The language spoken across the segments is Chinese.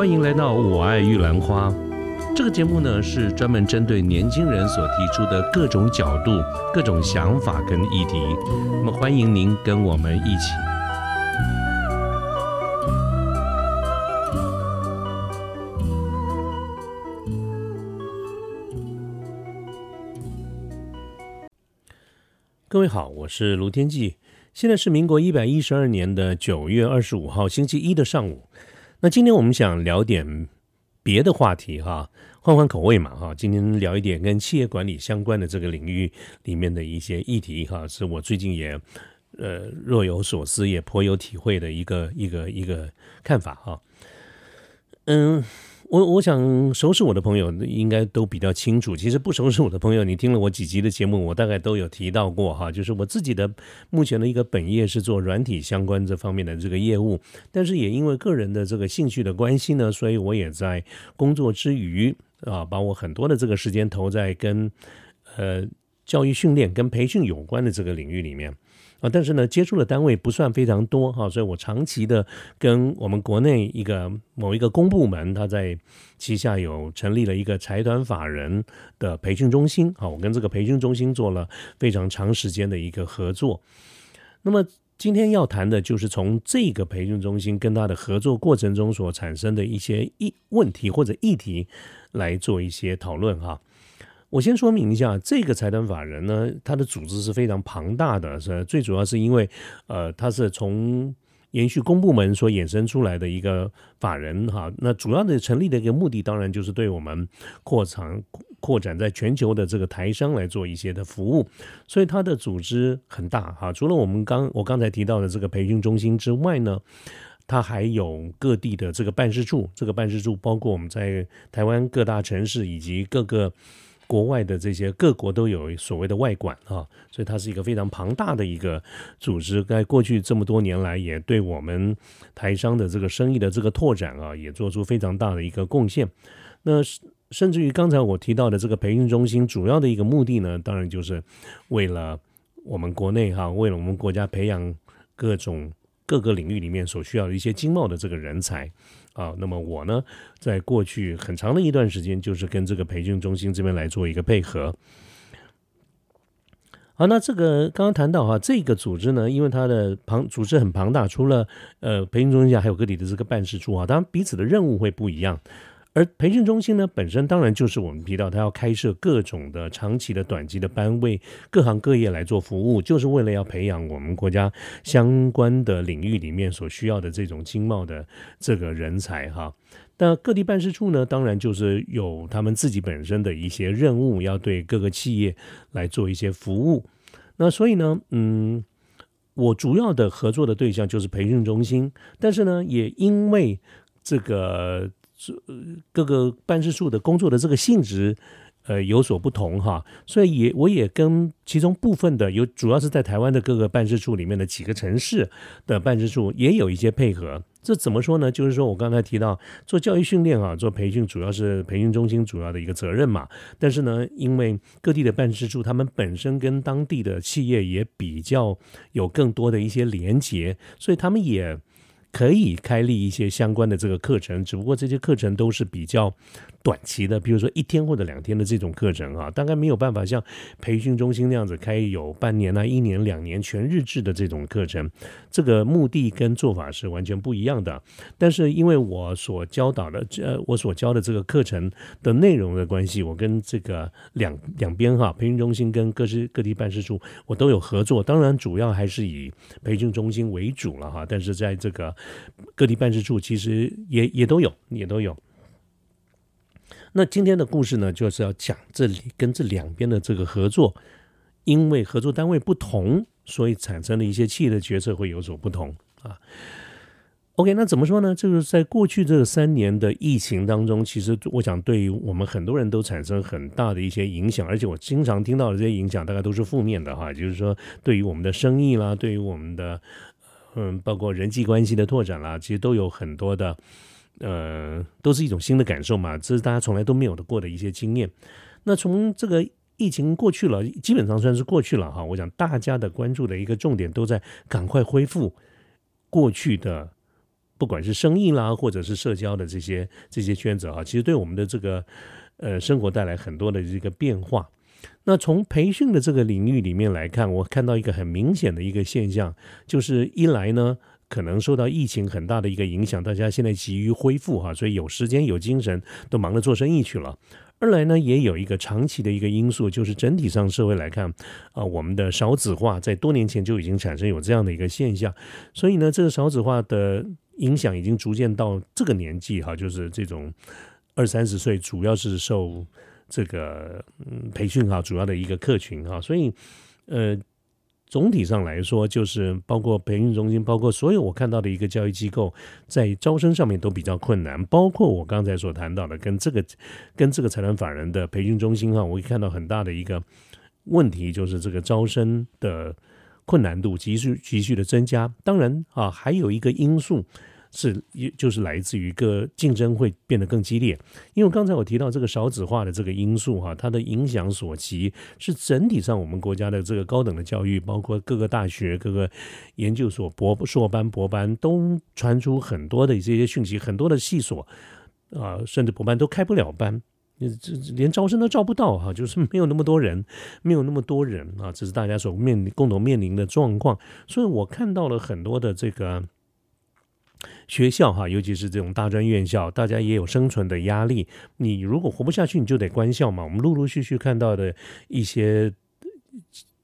欢迎来到《我爱玉兰花》这个节目呢，是专门针对年轻人所提出的各种角度、各种想法跟议题。那么，欢迎您跟我们一起。各位好，我是卢天记。现在是民国一百一十二年的九月二十五号星期一的上午。那今天我们想聊点别的话题哈，换换口味嘛哈。今天聊一点跟企业管理相关的这个领域里面的一些议题哈，是我最近也呃若有所思，也颇有体会的一个一个一个看法哈。嗯。我我想熟识我的朋友应该都比较清楚。其实不熟识我的朋友，你听了我几集的节目，我大概都有提到过哈。就是我自己的目前的一个本业是做软体相关这方面的这个业务，但是也因为个人的这个兴趣的关系呢，所以我也在工作之余啊，把我很多的这个时间投在跟呃教育训练跟培训有关的这个领域里面。啊，但是呢，接触的单位不算非常多哈，所以我长期的跟我们国内一个某一个公部门，他在旗下有成立了一个财团法人的培训中心啊，我跟这个培训中心做了非常长时间的一个合作。那么今天要谈的就是从这个培训中心跟他的合作过程中所产生的一些议问题或者议题来做一些讨论哈。我先说明一下，这个财团法人呢，它的组织是非常庞大的，是最主要是因为，呃，它是从延续公部门所衍生出来的一个法人哈。那主要的成立的一个目的，当然就是对我们扩展扩展在全球的这个台商来做一些的服务，所以它的组织很大哈。除了我们刚我刚才提到的这个培训中心之外呢，它还有各地的这个办事处，这个办事处包括我们在台湾各大城市以及各个。国外的这些各国都有所谓的外管啊，所以它是一个非常庞大的一个组织。在过去这么多年来，也对我们台商的这个生意的这个拓展啊，也做出非常大的一个贡献。那甚至于刚才我提到的这个培训中心，主要的一个目的呢，当然就是为了我们国内哈，为了我们国家培养各种各个领域里面所需要的一些经贸的这个人才。啊，那么我呢，在过去很长的一段时间，就是跟这个培训中心这边来做一个配合。好，那这个刚刚谈到哈，这个组织呢，因为它的庞组织很庞大，除了呃培训中心下，还有各地的这个办事处啊，当然彼此的任务会不一样。而培训中心呢，本身当然就是我们提到，它要开设各种的长期的、短期的班，为各行各业来做服务，就是为了要培养我们国家相关的领域里面所需要的这种经贸的这个人才哈。那各地办事处呢，当然就是有他们自己本身的一些任务，要对各个企业来做一些服务。那所以呢，嗯，我主要的合作的对象就是培训中心，但是呢，也因为这个。是各个办事处的工作的这个性质，呃，有所不同哈，所以也我也跟其中部分的有，主要是在台湾的各个办事处里面的几个城市的办事处也有一些配合。这怎么说呢？就是说我刚才提到做教育训练啊，做培训主要是培训中心主要的一个责任嘛。但是呢，因为各地的办事处他们本身跟当地的企业也比较有更多的一些连接，所以他们也。可以开立一些相关的这个课程，只不过这些课程都是比较。短期的，比如说一天或者两天的这种课程啊，大概没有办法像培训中心那样子开有半年啊、一年、两年全日制的这种课程，这个目的跟做法是完全不一样的。但是因为我所教导的这，呃，我所教的这个课程的内容的关系，我跟这个两两边哈，培训中心跟各市各地办事处，我都有合作。当然，主要还是以培训中心为主了哈。但是在这个各地办事处，其实也也都有，也都有。那今天的故事呢，就是要讲这里跟这两边的这个合作，因为合作单位不同，所以产生的一些企业的决策会有所不同啊。OK，那怎么说呢？就是在过去这三年的疫情当中，其实我想对于我们很多人都产生很大的一些影响，而且我经常听到的这些影响，大概都是负面的哈。就是说，对于我们的生意啦，对于我们的嗯，包括人际关系的拓展啦，其实都有很多的。呃，都是一种新的感受嘛，这是大家从来都没有的过的一些经验。那从这个疫情过去了，基本上算是过去了哈。我想大家的关注的一个重点都在赶快恢复过去的不管是生意啦，或者是社交的这些这些圈子啊，其实对我们的这个呃生活带来很多的这个变化。那从培训的这个领域里面来看，我看到一个很明显的一个现象，就是一来呢，可能受到疫情很大的一个影响，大家现在急于恢复哈，所以有时间有精神都忙着做生意去了。二来呢，也有一个长期的一个因素，就是整体上社会来看，啊，我们的少子化在多年前就已经产生有这样的一个现象，所以呢，这个少子化的影响已经逐渐到这个年纪哈，就是这种二三十岁，主要是受。这个嗯培训哈，主要的一个客群哈，所以呃总体上来说，就是包括培训中心，包括所有我看到的一个教育机构，在招生上面都比较困难。包括我刚才所谈到的，跟这个跟这个财团法人的培训中心哈，我会看到很大的一个问题，就是这个招生的困难度急剧急剧的增加。当然啊，还有一个因素。是，也就是来自于一个竞争会变得更激烈，因为刚才我提到这个少子化的这个因素哈，它的影响所及是整体上我们国家的这个高等的教育，包括各个大学、各个研究所、博硕班、博班都传出很多的这些讯息，很多的系所啊，甚至博班都开不了班，这连招生都招不到哈，就是没有那么多人，没有那么多人啊，这是大家所面临共同面临的状况，所以我看到了很多的这个。学校哈，尤其是这种大专院校，大家也有生存的压力。你如果活不下去，你就得关校嘛。我们陆陆续续看到的一些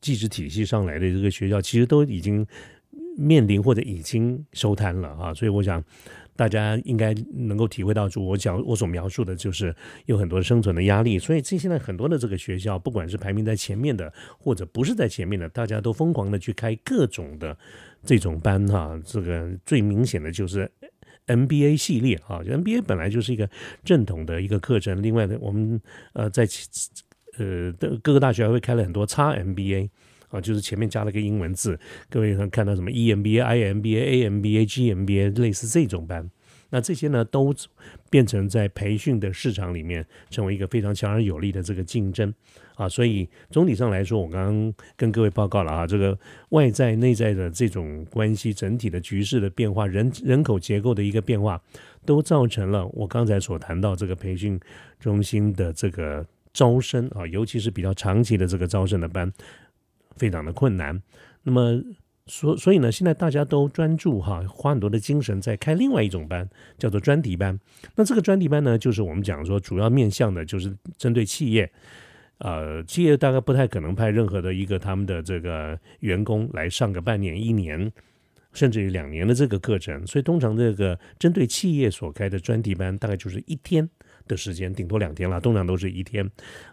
技职体系上来的这个学校，其实都已经面临或者已经收摊了啊。所以我想。大家应该能够体会到，就我讲我所描述的，就是有很多生存的压力。所以，这现在很多的这个学校，不管是排名在前面的，或者不是在前面的，大家都疯狂的去开各种的这种班哈。这个最明显的就是 NBA 系列啊，NBA 本来就是一个正统的一个课程。另外呢，我们呃在呃的各个大学还会开了很多 x MBA。啊，就是前面加了个英文字，各位看看到什么 EMBA、IMBA、AMBA、GMBA 类似这种班，那这些呢都变成在培训的市场里面成为一个非常强而有力的这个竞争啊，所以总体上来说，我刚刚跟各位报告了啊，这个外在内在的这种关系，整体的局势的变化，人人口结构的一个变化，都造成了我刚才所谈到这个培训中心的这个招生啊，尤其是比较长期的这个招生的班。非常的困难，那么所所以呢，现在大家都专注哈，花很多的精神在开另外一种班，叫做专题班。那这个专题班呢，就是我们讲说，主要面向的就是针对企业，呃，企业大概不太可能派任何的一个他们的这个员工来上个半年、一年，甚至于两年的这个课程，所以通常这个针对企业所开的专题班，大概就是一天。的时间顶多两天了，通常都是一天，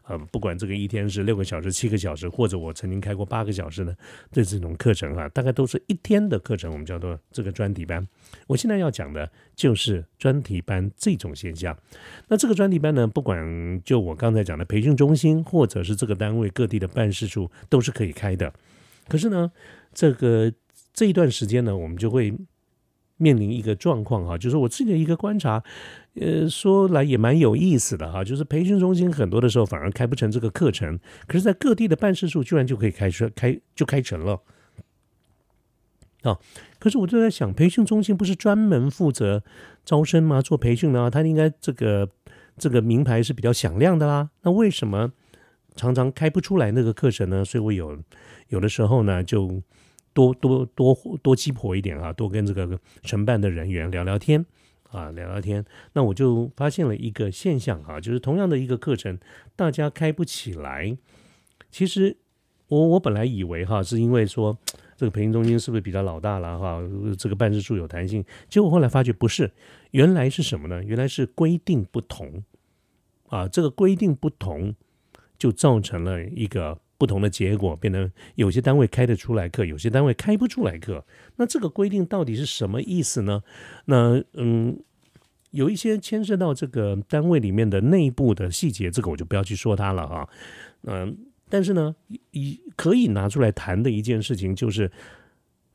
呃，不管这个一天是六个小时、七个小时，或者我曾经开过八个小时的这这种课程啊，大概都是一天的课程，我们叫做这个专题班。我现在要讲的就是专题班这种现象。那这个专题班呢，不管就我刚才讲的培训中心，或者是这个单位各地的办事处，都是可以开的。可是呢，这个这一段时间呢，我们就会。面临一个状况哈，就是我自己的一个观察，呃，说来也蛮有意思的哈，就是培训中心很多的时候反而开不成这个课程，可是，在各地的办事处居然就可以开出开就开成了啊！可是我就在想，培训中心不是专门负责招生吗？做培训呢，他应该这个这个名牌是比较响亮的啦，那为什么常常开不出来那个课程呢？所以我有有的时候呢就。多多多多鸡婆一点啊，多跟这个承办的人员聊聊天啊，聊聊天。那我就发现了一个现象啊，就是同样的一个课程，大家开不起来。其实我我本来以为哈，是因为说这个培训中心是不是比较老大了哈，这个办事处有弹性。结果后来发觉不是，原来是什么呢？原来是规定不同啊，这个规定不同就造成了一个。不同的结果，变成有些单位开得出来课，有些单位开不出来课。那这个规定到底是什么意思呢？那嗯，有一些牵涉到这个单位里面的内部的细节，这个我就不要去说它了哈。嗯，但是呢，一可以拿出来谈的一件事情就是，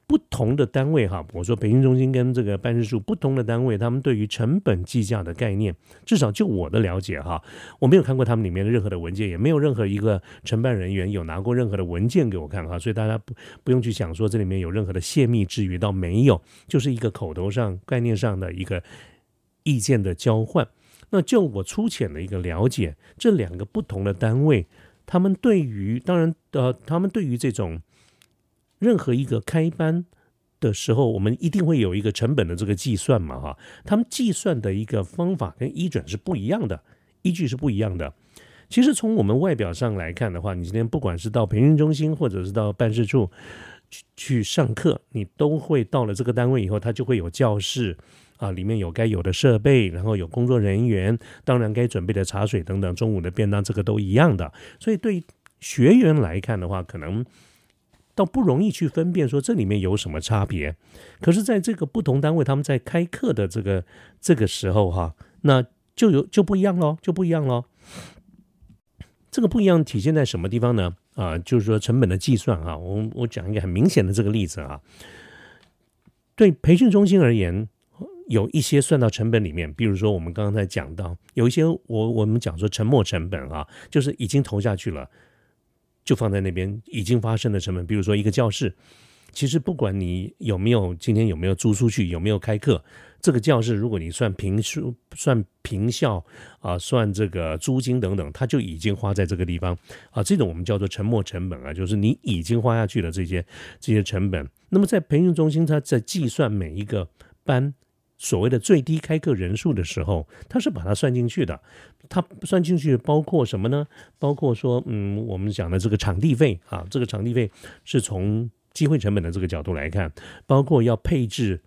不同的单位哈，我说培训中心跟这个办事处不同的单位，他们对于成本计价的概念，至少就我的了解哈，我没有看过他们里面的任何的文件，也没有任何一个承办人员有拿过任何的文件给我看哈，所以大家不不用去想说这里面有任何的泄密之余，倒没有，就是一个口头上概念上的一个意见的交换。那就我粗浅的一个了解，这两个不同的单位，他们对于当然呃，他们对于这种。任何一个开班的时候，我们一定会有一个成本的这个计算嘛，哈，他们计算的一个方法跟医准是不一样的，依据是不一样的。其实从我们外表上来看的话，你今天不管是到培训中心或者是到办事处去去上课，你都会到了这个单位以后，它就会有教室啊，里面有该有的设备，然后有工作人员，当然该准备的茶水等等，中午的便当这个都一样的。所以对学员来看的话，可能。倒不容易去分辨说这里面有什么差别，可是在这个不同单位，他们在开课的这个这个时候哈，那就有就不一样喽，就不一样喽。这个不一样体现在什么地方呢？啊，就是说成本的计算啊，我我讲一个很明显的这个例子啊，对培训中心而言，有一些算到成本里面，比如说我们刚刚才讲到，有一些我我们讲说沉没成本啊，就是已经投下去了。就放在那边已经发生的成本，比如说一个教室，其实不管你有没有今天有没有租出去，有没有开课，这个教室如果你算平数、算平效啊，算这个租金等等，它就已经花在这个地方啊。这种我们叫做沉没成本啊，就是你已经花下去了这些这些成本。那么在培训中心，它在计算每一个班。所谓的最低开课人数的时候，它是把它算进去的。它算进去包括什么呢？包括说，嗯，我们讲的这个场地费啊，这个场地费是从机会成本的这个角度来看，包括要配置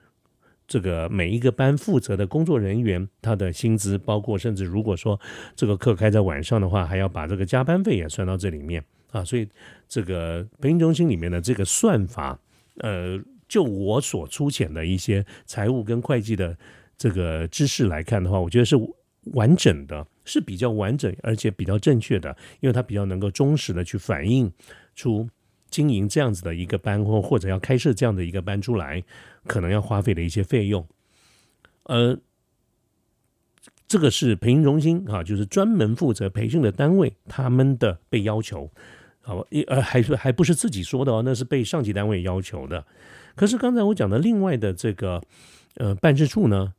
这个每一个班负责的工作人员他的薪资，包括甚至如果说这个课开在晚上的话，还要把这个加班费也算到这里面啊。所以这个培训中心里面的这个算法，呃。就我所粗浅的一些财务跟会计的这个知识来看的话，我觉得是完整的，是比较完整而且比较正确的，因为它比较能够忠实的去反映出经营这样子的一个班或或者要开设这样的一个班出来，可能要花费的一些费用。呃，这个是培训中心啊，就是专门负责培训的单位，他们的被要求，好，一呃还是还不是自己说的哦，那是被上级单位要求的。可是刚才我讲的另外的这个呃办事处呢，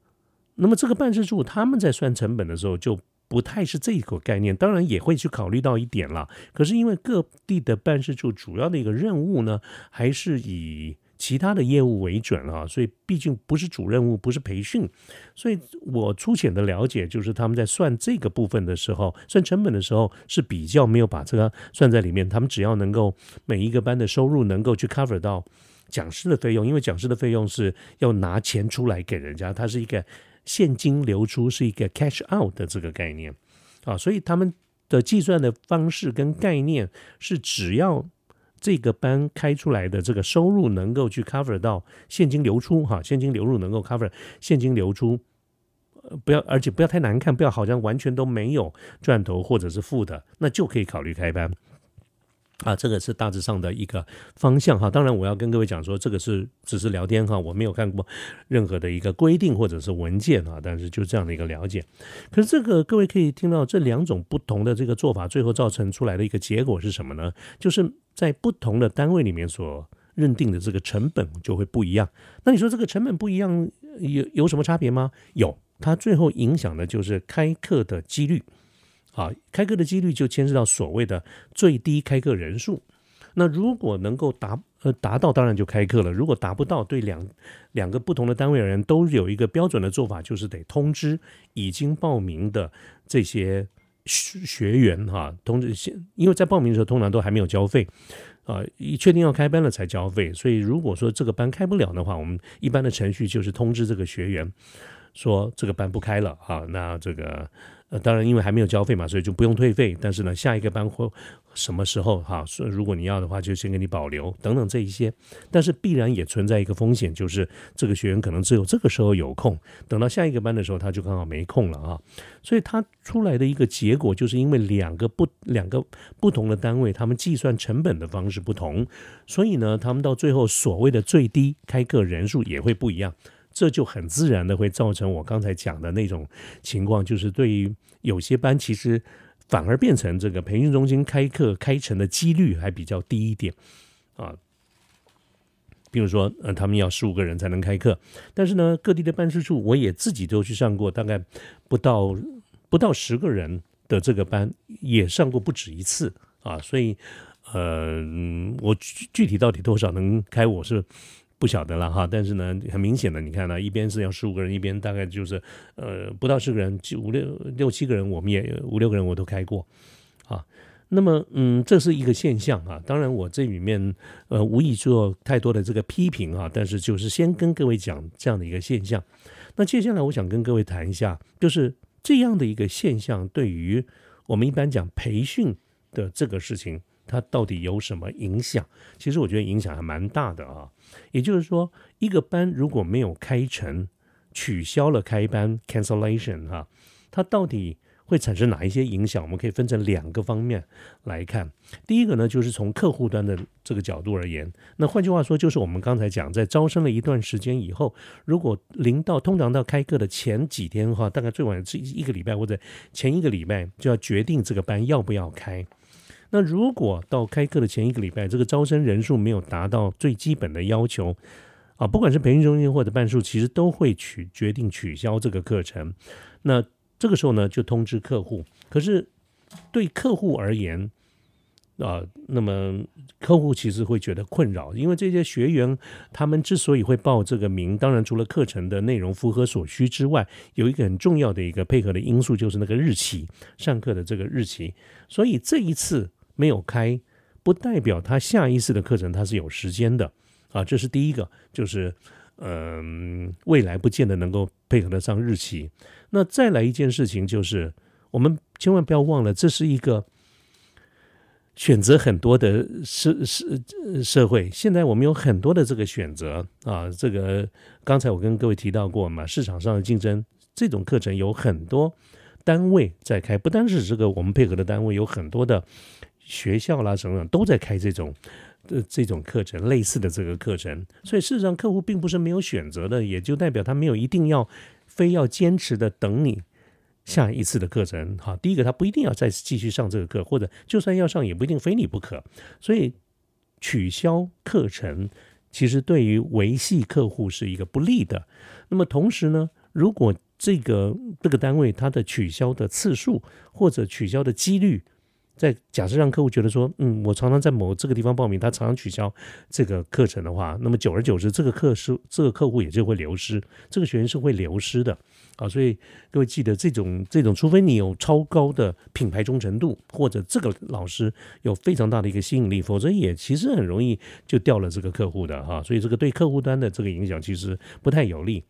那么这个办事处他们在算成本的时候就不太是这一个概念，当然也会去考虑到一点了。可是因为各地的办事处主要的一个任务呢，还是以其他的业务为准啊，所以毕竟不是主任务，不是培训，所以我粗浅的了解就是他们在算这个部分的时候，算成本的时候是比较没有把这个算在里面，他们只要能够每一个班的收入能够去 cover 到。讲师的费用，因为讲师的费用是要拿钱出来给人家，它是一个现金流出，是一个 cash out 的这个概念啊，所以他们的计算的方式跟概念是，只要这个班开出来的这个收入能够去 cover 到现金流出哈，现金流入能够 cover 现金流出，不要而且不要太难看，不要好像完全都没有赚头或者是负的，那就可以考虑开班。啊，这个是大致上的一个方向哈。当然，我要跟各位讲说，这个是只是聊天哈，我没有看过任何的一个规定或者是文件啊。但是就这样的一个了解。可是这个各位可以听到这两种不同的这个做法，最后造成出来的一个结果是什么呢？就是在不同的单位里面所认定的这个成本就会不一样。那你说这个成本不一样有有什么差别吗？有，它最后影响的就是开课的几率。啊，开课的几率就牵涉到所谓的最低开课人数。那如果能够达呃达到，当然就开课了。如果达不到，对两两个不同的单位而言，都有一个标准的做法，就是得通知已经报名的这些学员哈，通知先，因为在报名的时候通常都还没有交费啊，一确定要开班了才交费。所以如果说这个班开不了的话，我们一般的程序就是通知这个学员。说这个班不开了啊，那这个呃，当然因为还没有交费嘛，所以就不用退费。但是呢，下一个班会什么时候哈？说如果你要的话，就先给你保留等等这一些。但是必然也存在一个风险，就是这个学员可能只有这个时候有空，等到下一个班的时候他就刚好没空了啊。所以他出来的一个结果，就是因为两个不两个不同的单位，他们计算成本的方式不同，所以呢，他们到最后所谓的最低开课人数也会不一样。这就很自然的会造成我刚才讲的那种情况，就是对于有些班，其实反而变成这个培训中心开课开成的几率还比较低一点啊。比如说，呃，他们要十五个人才能开课，但是呢，各地的办事处我也自己都去上过，大概不到不到十个人的这个班，也上过不止一次啊。所以，呃，我具具体到底多少能开，我是。不晓得了哈，但是呢，很明显的，你看呢，一边是要十五个人，一边大概就是呃不到十个人，就五六六七个人，我们也五六个人我都开过啊。那么嗯，这是一个现象啊。当然，我这里面呃无意做太多的这个批评啊，但是就是先跟各位讲这样的一个现象。那接下来我想跟各位谈一下，就是这样的一个现象对于我们一般讲培训的这个事情。它到底有什么影响？其实我觉得影响还蛮大的啊。也就是说，一个班如果没有开成，取消了开班 （cancellation） 哈，它到底会产生哪一些影响？我们可以分成两个方面来看。第一个呢，就是从客户端的这个角度而言。那换句话说，就是我们刚才讲，在招生了一段时间以后，如果临到通常到开课的前几天哈，大概最晚是一个礼拜或者前一个礼拜，就要决定这个班要不要开。那如果到开课的前一个礼拜，这个招生人数没有达到最基本的要求，啊，不管是培训中心或者办数，其实都会取决定取消这个课程。那这个时候呢，就通知客户。可是对客户而言，啊，那么客户其实会觉得困扰，因为这些学员他们之所以会报这个名，当然除了课程的内容符合所需之外，有一个很重要的一个配合的因素，就是那个日期，上课的这个日期。所以这一次。没有开，不代表他下一次的课程他是有时间的啊，这是第一个，就是嗯，未来不见得能够配合得上日期。那再来一件事情就是，我们千万不要忘了，这是一个选择很多的社社社会。现在我们有很多的这个选择啊，这个刚才我跟各位提到过嘛，市场上的竞争，这种课程有很多单位在开，不单是这个我们配合的单位，有很多的。学校啦，什么都在开这种的这种课程，类似的这个课程。所以事实上，客户并不是没有选择的，也就代表他没有一定要非要坚持的等你下一次的课程。好，第一个他不一定要再继续上这个课，或者就算要上，也不一定非你不可。所以取消课程，其实对于维系客户是一个不利的。那么同时呢，如果这个这个单位它的取消的次数或者取消的几率，在假设让客户觉得说，嗯，我常常在某这个地方报名，他常常取消这个课程的话，那么久而久之，这个课是这个客户也就会流失，这个学员是会流失的啊。所以各位记得，这种这种，除非你有超高的品牌忠诚度，或者这个老师有非常大的一个吸引力，否则也其实很容易就掉了这个客户的哈。所以这个对客户端的这个影响其实不太有利。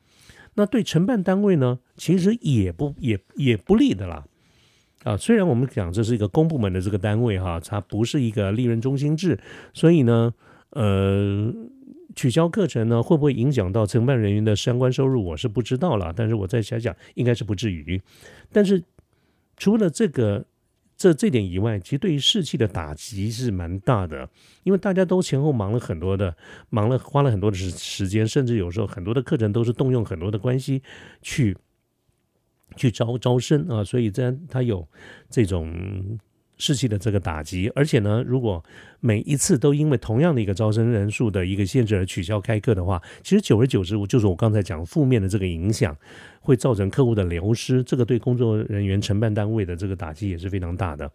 那对承办单位呢，其实也不也也不利的啦。啊，虽然我们讲这是一个公部门的这个单位哈，它不是一个利润中心制，所以呢，呃，取消课程呢会不会影响到承办人员的相关收入，我是不知道了。但是我再想想，应该是不至于。但是除了这个这这点以外，其实对于士气的打击是蛮大的，因为大家都前后忙了很多的，忙了花了很多的时时间，甚至有时候很多的课程都是动用很多的关系去。去招招生啊，所以这他有这种士气的这个打击，而且呢，如果每一次都因为同样的一个招生人数的一个限制而取消开课的话，其实久而久之，就是我刚才讲负面的这个影响，会造成客户的流失，这个对工作人员承办单位的这个打击也是非常大的。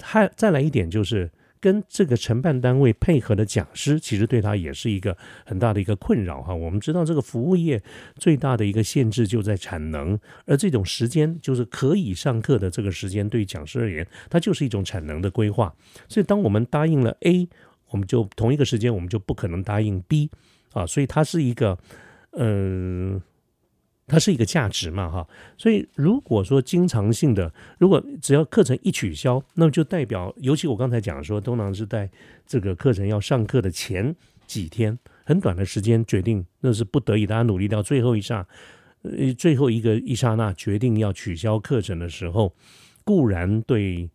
还再来一点就是。跟这个承办单位配合的讲师，其实对他也是一个很大的一个困扰哈。我们知道，这个服务业最大的一个限制就在产能，而这种时间就是可以上课的这个时间，对讲师而言，它就是一种产能的规划。所以，当我们答应了 A，我们就同一个时间，我们就不可能答应 B 啊。所以，它是一个呃它是一个价值嘛，哈。所以如果说经常性的，如果只要课程一取消，那么就代表，尤其我刚才讲说，通常是在这个课程要上课的前几天，很短的时间决定，那是不得已，大家努力到最后一刹，呃，最后一个一刹那决定要取消课程的时候，固然对。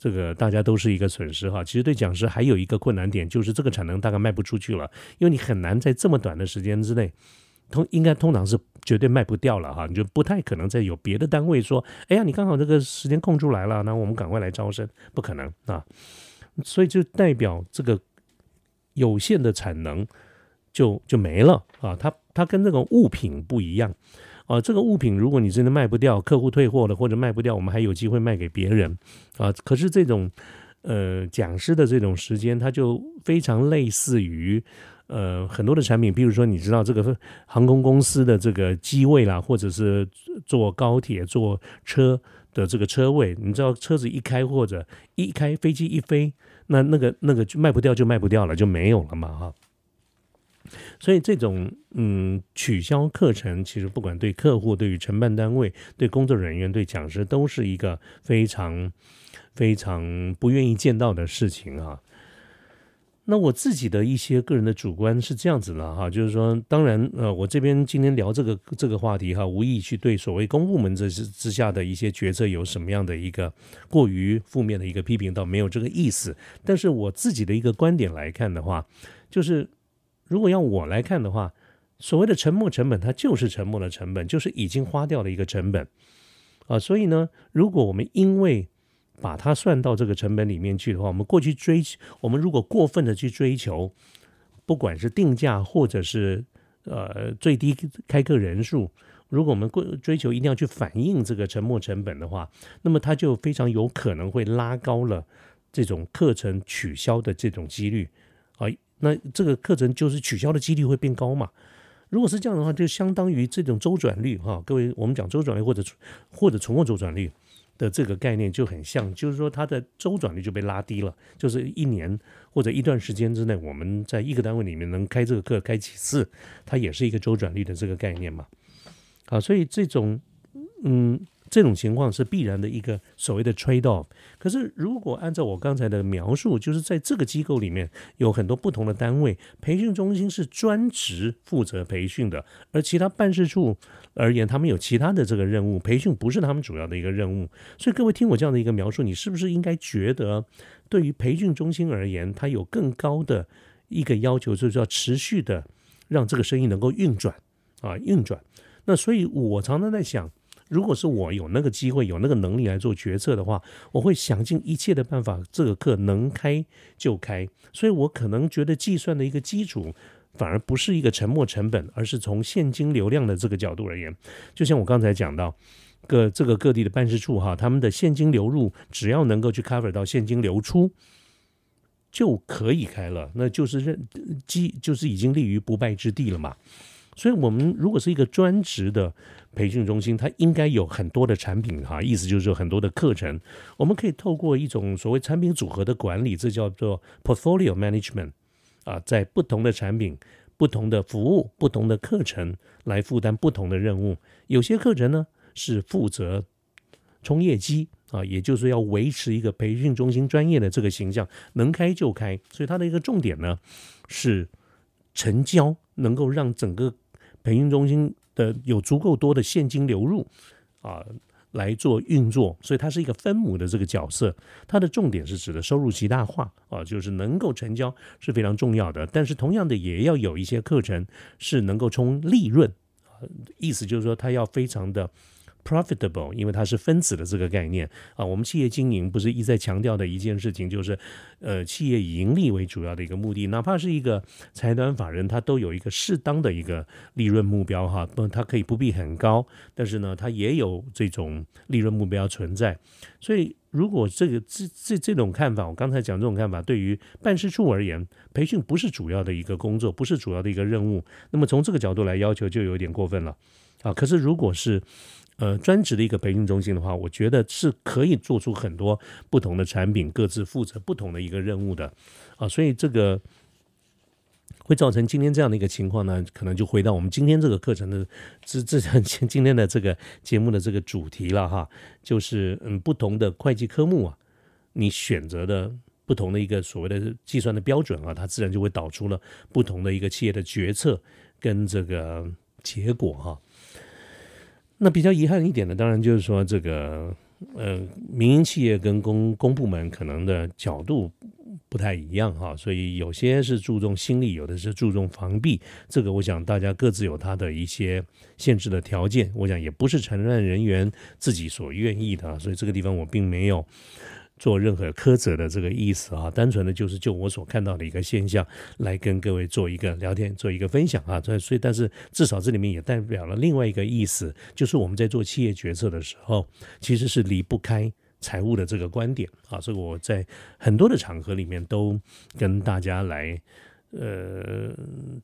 这个大家都是一个损失哈，其实对讲师还有一个困难点，就是这个产能大概卖不出去了，因为你很难在这么短的时间之内，通应该通常是绝对卖不掉了哈，你就不太可能再有别的单位说，哎呀，你刚好这个时间空出来了，那我们赶快来招生，不可能啊，所以就代表这个有限的产能就就没了啊，它它跟这个物品不一样。啊，这个物品如果你真的卖不掉，客户退货了或者卖不掉，我们还有机会卖给别人啊。可是这种呃讲师的这种时间，它就非常类似于呃很多的产品，比如说你知道这个 航空公司的这个机位啦，或者是坐高铁坐车的这个车位，你知道车子一开或者一开飞机一飞，那那个那个就卖不掉就卖不掉了，就没有了嘛哈。所以这种嗯取消课程，其实不管对客户、对于承办单位、对工作人员、对讲师，都是一个非常非常不愿意见到的事情啊。那我自己的一些个人的主观是这样子的哈，就是说，当然呃，我这边今天聊这个这个话题哈，无意去对所谓公部门这之之下的一些决策有什么样的一个过于负面的一个批评，倒没有这个意思。但是我自己的一个观点来看的话，就是。如果要我来看的话，所谓的沉没成本，它就是沉没的成本，就是已经花掉的一个成本啊。所以呢，如果我们因为把它算到这个成本里面去的话，我们过去追，我们如果过分的去追求，不管是定价或者是呃最低开课人数，如果我们过追求一定要去反映这个沉没成本的话，那么它就非常有可能会拉高了这种课程取消的这种几率啊。那这个课程就是取消的几率会变高嘛？如果是这样的话，就相当于这种周转率哈。各位，我们讲周转率或者或者存货周转率的这个概念就很像，就是说它的周转率就被拉低了。就是一年或者一段时间之内，我们在一个单位里面能开这个课开几次，它也是一个周转率的这个概念嘛。好，所以这种嗯。这种情况是必然的一个所谓的 trade off。可是，如果按照我刚才的描述，就是在这个机构里面有很多不同的单位，培训中心是专职负责培训的，而其他办事处而言，他们有其他的这个任务，培训不是他们主要的一个任务。所以，各位听我这样的一个描述，你是不是应该觉得，对于培训中心而言，它有更高的一个要求，就是要持续的让这个生意能够运转啊，运转。那所以，我常常在想。如果是我有那个机会、有那个能力来做决策的话，我会想尽一切的办法，这个课能开就开。所以我可能觉得计算的一个基础，反而不是一个沉没成本，而是从现金流量的这个角度而言。就像我刚才讲到，各这个各地的办事处哈，他们的现金流入只要能够去 cover 到现金流出，就可以开了，那就是认基就是已经立于不败之地了嘛。所以，我们如果是一个专职的培训中心，它应该有很多的产品哈，意思就是说很多的课程，我们可以透过一种所谓产品组合的管理，这叫做 portfolio management 啊，在不同的产品、不同的服务、不同的课程来负担不同的任务。有些课程呢是负责冲业绩啊，也就是要维持一个培训中心专业的这个形象，能开就开。所以它的一个重点呢是成交，能够让整个培训中心的有足够多的现金流入啊，来做运作，所以它是一个分母的这个角色。它的重点是指的收入极大化啊，就是能够成交是非常重要的。但是同样的，也要有一些课程是能够冲利润啊，意思就是说它要非常的。profitable，因为它是分子的这个概念啊。我们企业经营不是一再强调的一件事情，就是呃，企业以盈利为主要的一个目的。哪怕是一个财团法人，他都有一个适当的一个利润目标哈。不，它可以不必很高，但是呢，它也有这种利润目标存在。所以，如果这个这这这种看法，我刚才讲这种看法，对于办事处而言，培训不是主要的一个工作，不是主要的一个任务。那么从这个角度来要求，就有点过分了啊。可是如果是呃，专职的一个培训中心的话，我觉得是可以做出很多不同的产品，各自负责不同的一个任务的啊。所以这个会造成今天这样的一个情况呢？可能就回到我们今天这个课程的这这 今天的这个节目的这个主题了哈，就是嗯，不同的会计科目啊，你选择的不同的一个所谓的计算的标准啊，它自然就会导出了不同的一个企业的决策跟这个结果哈。那比较遗憾一点的，当然就是说这个呃，民营企业跟公公部门可能的角度。不太一样哈，所以有些是注重心力，有的是注重防弊。这个我想大家各自有他的一些限制的条件，我想也不是承认人员自己所愿意的，所以这个地方我并没有做任何苛责的这个意思啊，单纯的就是就我所看到的一个现象来跟各位做一个聊天，做一个分享啊。所以，但是至少这里面也代表了另外一个意思，就是我们在做企业决策的时候，其实是离不开。财务的这个观点啊，所以我在很多的场合里面都跟大家来呃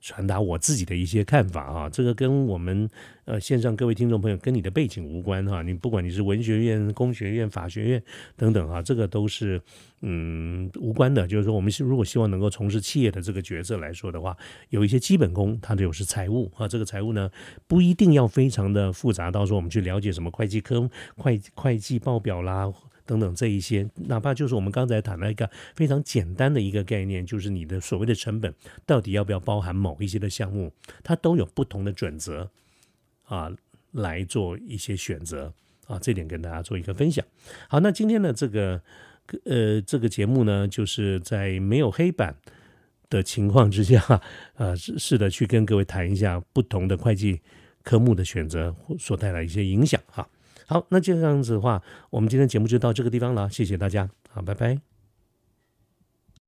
传达我自己的一些看法啊。这个跟我们呃线上各位听众朋友跟你的背景无关哈。你不管你是文学院、工学院、法学院等等啊，这个都是嗯无关的。就是说，我们是如果希望能够从事企业的这个角色来说的话，有一些基本功，它就是财务啊。这个财务呢，不一定要非常的复杂，到时候我们去了解什么会计科、会会计报表啦。等等，这一些，哪怕就是我们刚才谈了一个非常简单的一个概念，就是你的所谓的成本到底要不要包含某一些的项目，它都有不同的准则啊，来做一些选择啊，这点跟大家做一个分享。好，那今天的这个呃这个节目呢，就是在没有黑板的情况之下，呃，试着去跟各位谈一下不同的会计科目的选择所带来一些影响哈。好，那这样子的话，我们今天节目就到这个地方了，谢谢大家，好，拜拜。